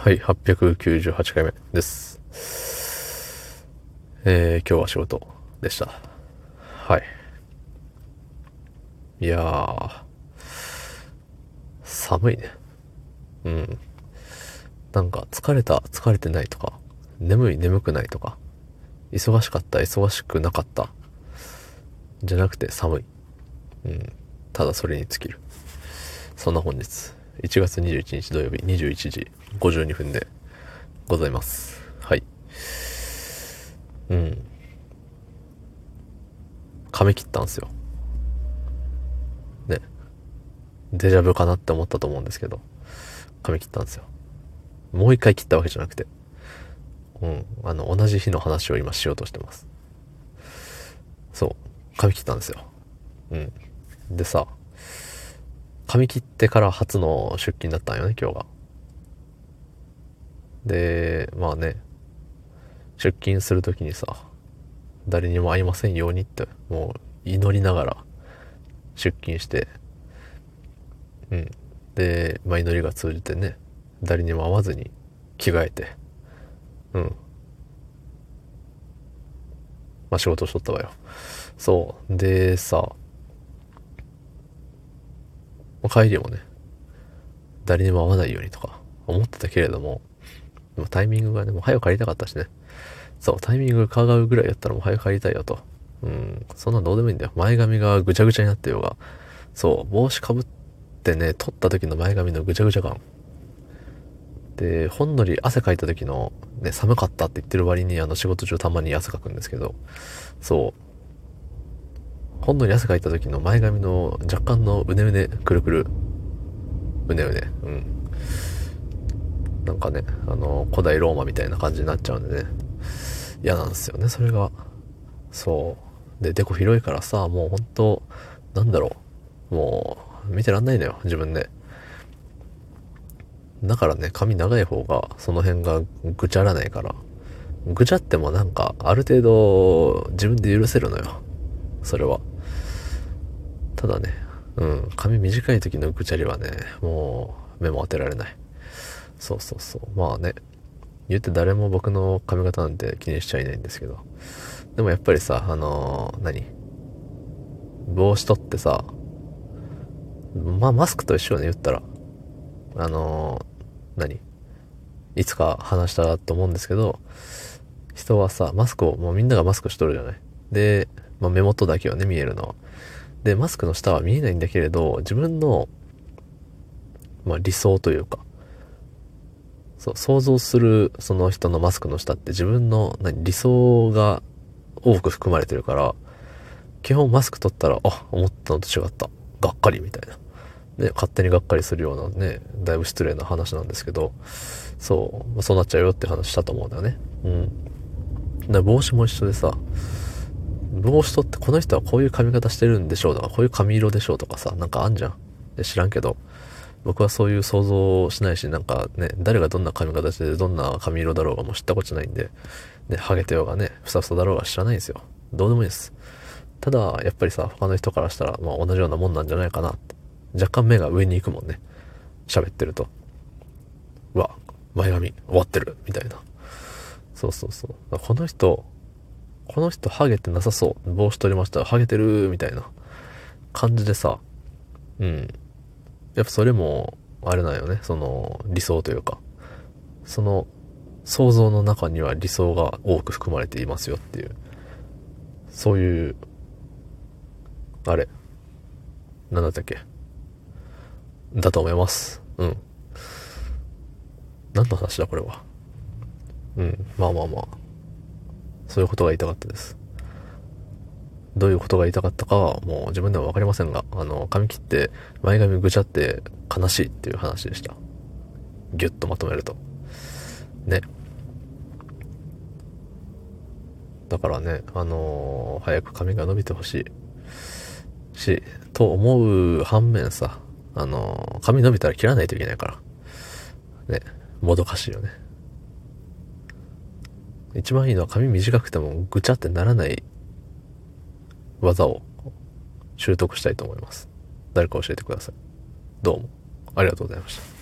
はい、898回目です。えー、今日は仕事でした。はい。いやー、寒いね。うん。なんか、疲れた、疲れてないとか、眠い、眠くないとか、忙しかった、忙しくなかった、じゃなくて寒い。うん。ただそれに尽きる。そんな本日、1月21日土曜日21時52分でございます。はい。うん。髪切ったんすよ。ね。デジャブかなって思ったと思うんですけど、髪切ったんですよ。もう一回切ったわけじゃなくて、うん。あの、同じ日の話を今しようとしてます。そう。髪切ったんですよ。うん。でさ、髪切ってから初の出勤だったんよね、今日が。で、まあね、出勤するときにさ、誰にも会いませんようにって、もう祈りながら出勤して、うん。で、まあ祈りが通じてね、誰にも会わずに着替えて、うん。まあ仕事しとったわよ。そう。でさ、帰りもね、誰にも会わないようにとか思ってたけれども、でもタイミングがね、もう早く帰りたかったしね。そう、タイミング伺うぐらいやったらもう早く帰りたいよと。うん、そんなんどうでもいいんだよ。前髪がぐちゃぐちゃになってようが。そう、帽子かぶってね、撮った時の前髪のぐちゃぐちゃ感。で、ほんのり汗かいた時の、ね、寒かったって言ってる割にあの仕事中たまに汗かくんですけど、そう、ほんのり汗かいた時の前髪の若干のうねうね、くるくる、うねうね、うん。なんかね、あの、古代ローマみたいな感じになっちゃうんでね、嫌なんですよね、それが。そう。で、デコ広いからさ、もうほんと、なんだろう、もう、見てらんないのよ、自分で。だからね、髪長い方が、その辺がぐちゃらないから。ぐちゃってもなんか、ある程度、自分で許せるのよ。それは。ただね、うん、髪短い時のぐちゃりはね、もう、目も当てられない。そうそうそう。まあね、言って誰も僕の髪型なんて気にしちゃいないんですけど。でもやっぱりさ、あのー何？帽子取ってさ、まあマスクと一緒よね、言ったら。あのー何？いつか話したと思うんですけど、人はさ、マスクを、もうみんながマスクしとるじゃない。で、まあ、目元だけはね、見えるのは。で、マスクの下は見えないんだけれど、自分の、まあ、理想というか、そう、想像するその人のマスクの下って自分の何理想が多く含まれてるから、基本マスク取ったら、あ、思ったのと違った。がっかりみたいな。ね、勝手にがっかりするようなね、だいぶ失礼な話なんですけど、そう、そうなっちゃうよって話したと思うんだよね。うん。だ帽子も一緒でさ、帽子取ってこの人はこういう髪型してるんでしょうとか、こういう髪色でしょうとかさ、なんかあんじゃん。知らんけど、僕はそういう想像をしないし、なんかね、誰がどんな髪型しててどんな髪色だろうがもう知ったことないんで、ね、ハゲてようがね、ふさふさだろうが知らないんですよ。どうでもいいです。ただ、やっぱりさ、他の人からしたら、まあ同じようなもんなんじゃないかなって。若干目が上に行くもんね。喋ってると。うわ、前髪終わってる、みたいな。そうそうそう。この人、この人ハゲてなさそう。帽子取りました。ハゲてる、みたいな感じでさ、うん。やっぱそれも、あれなんよね。その、理想というか、その、想像の中には理想が多く含まれていますよっていう、そういう、あれ、なんだったっけだと思います。うん。何の話だこれは。うん。まあまあまあ。そういうことが言いたかったです。どういうことが言いたかったかはもう自分でもわかりませんが、あの、髪切って前髪ぐちゃって悲しいっていう話でした。ぎゅっとまとめると。ね。だからね、あのー早く髪が伸びてほしい。し、と思う反面さ、あのー髪伸びたら切らないといけないから。ね。もどかしいよね。一番いいのは髪短くてもぐちゃってならない技を習得したいと思います。誰か教えてください。どうもありがとうございました。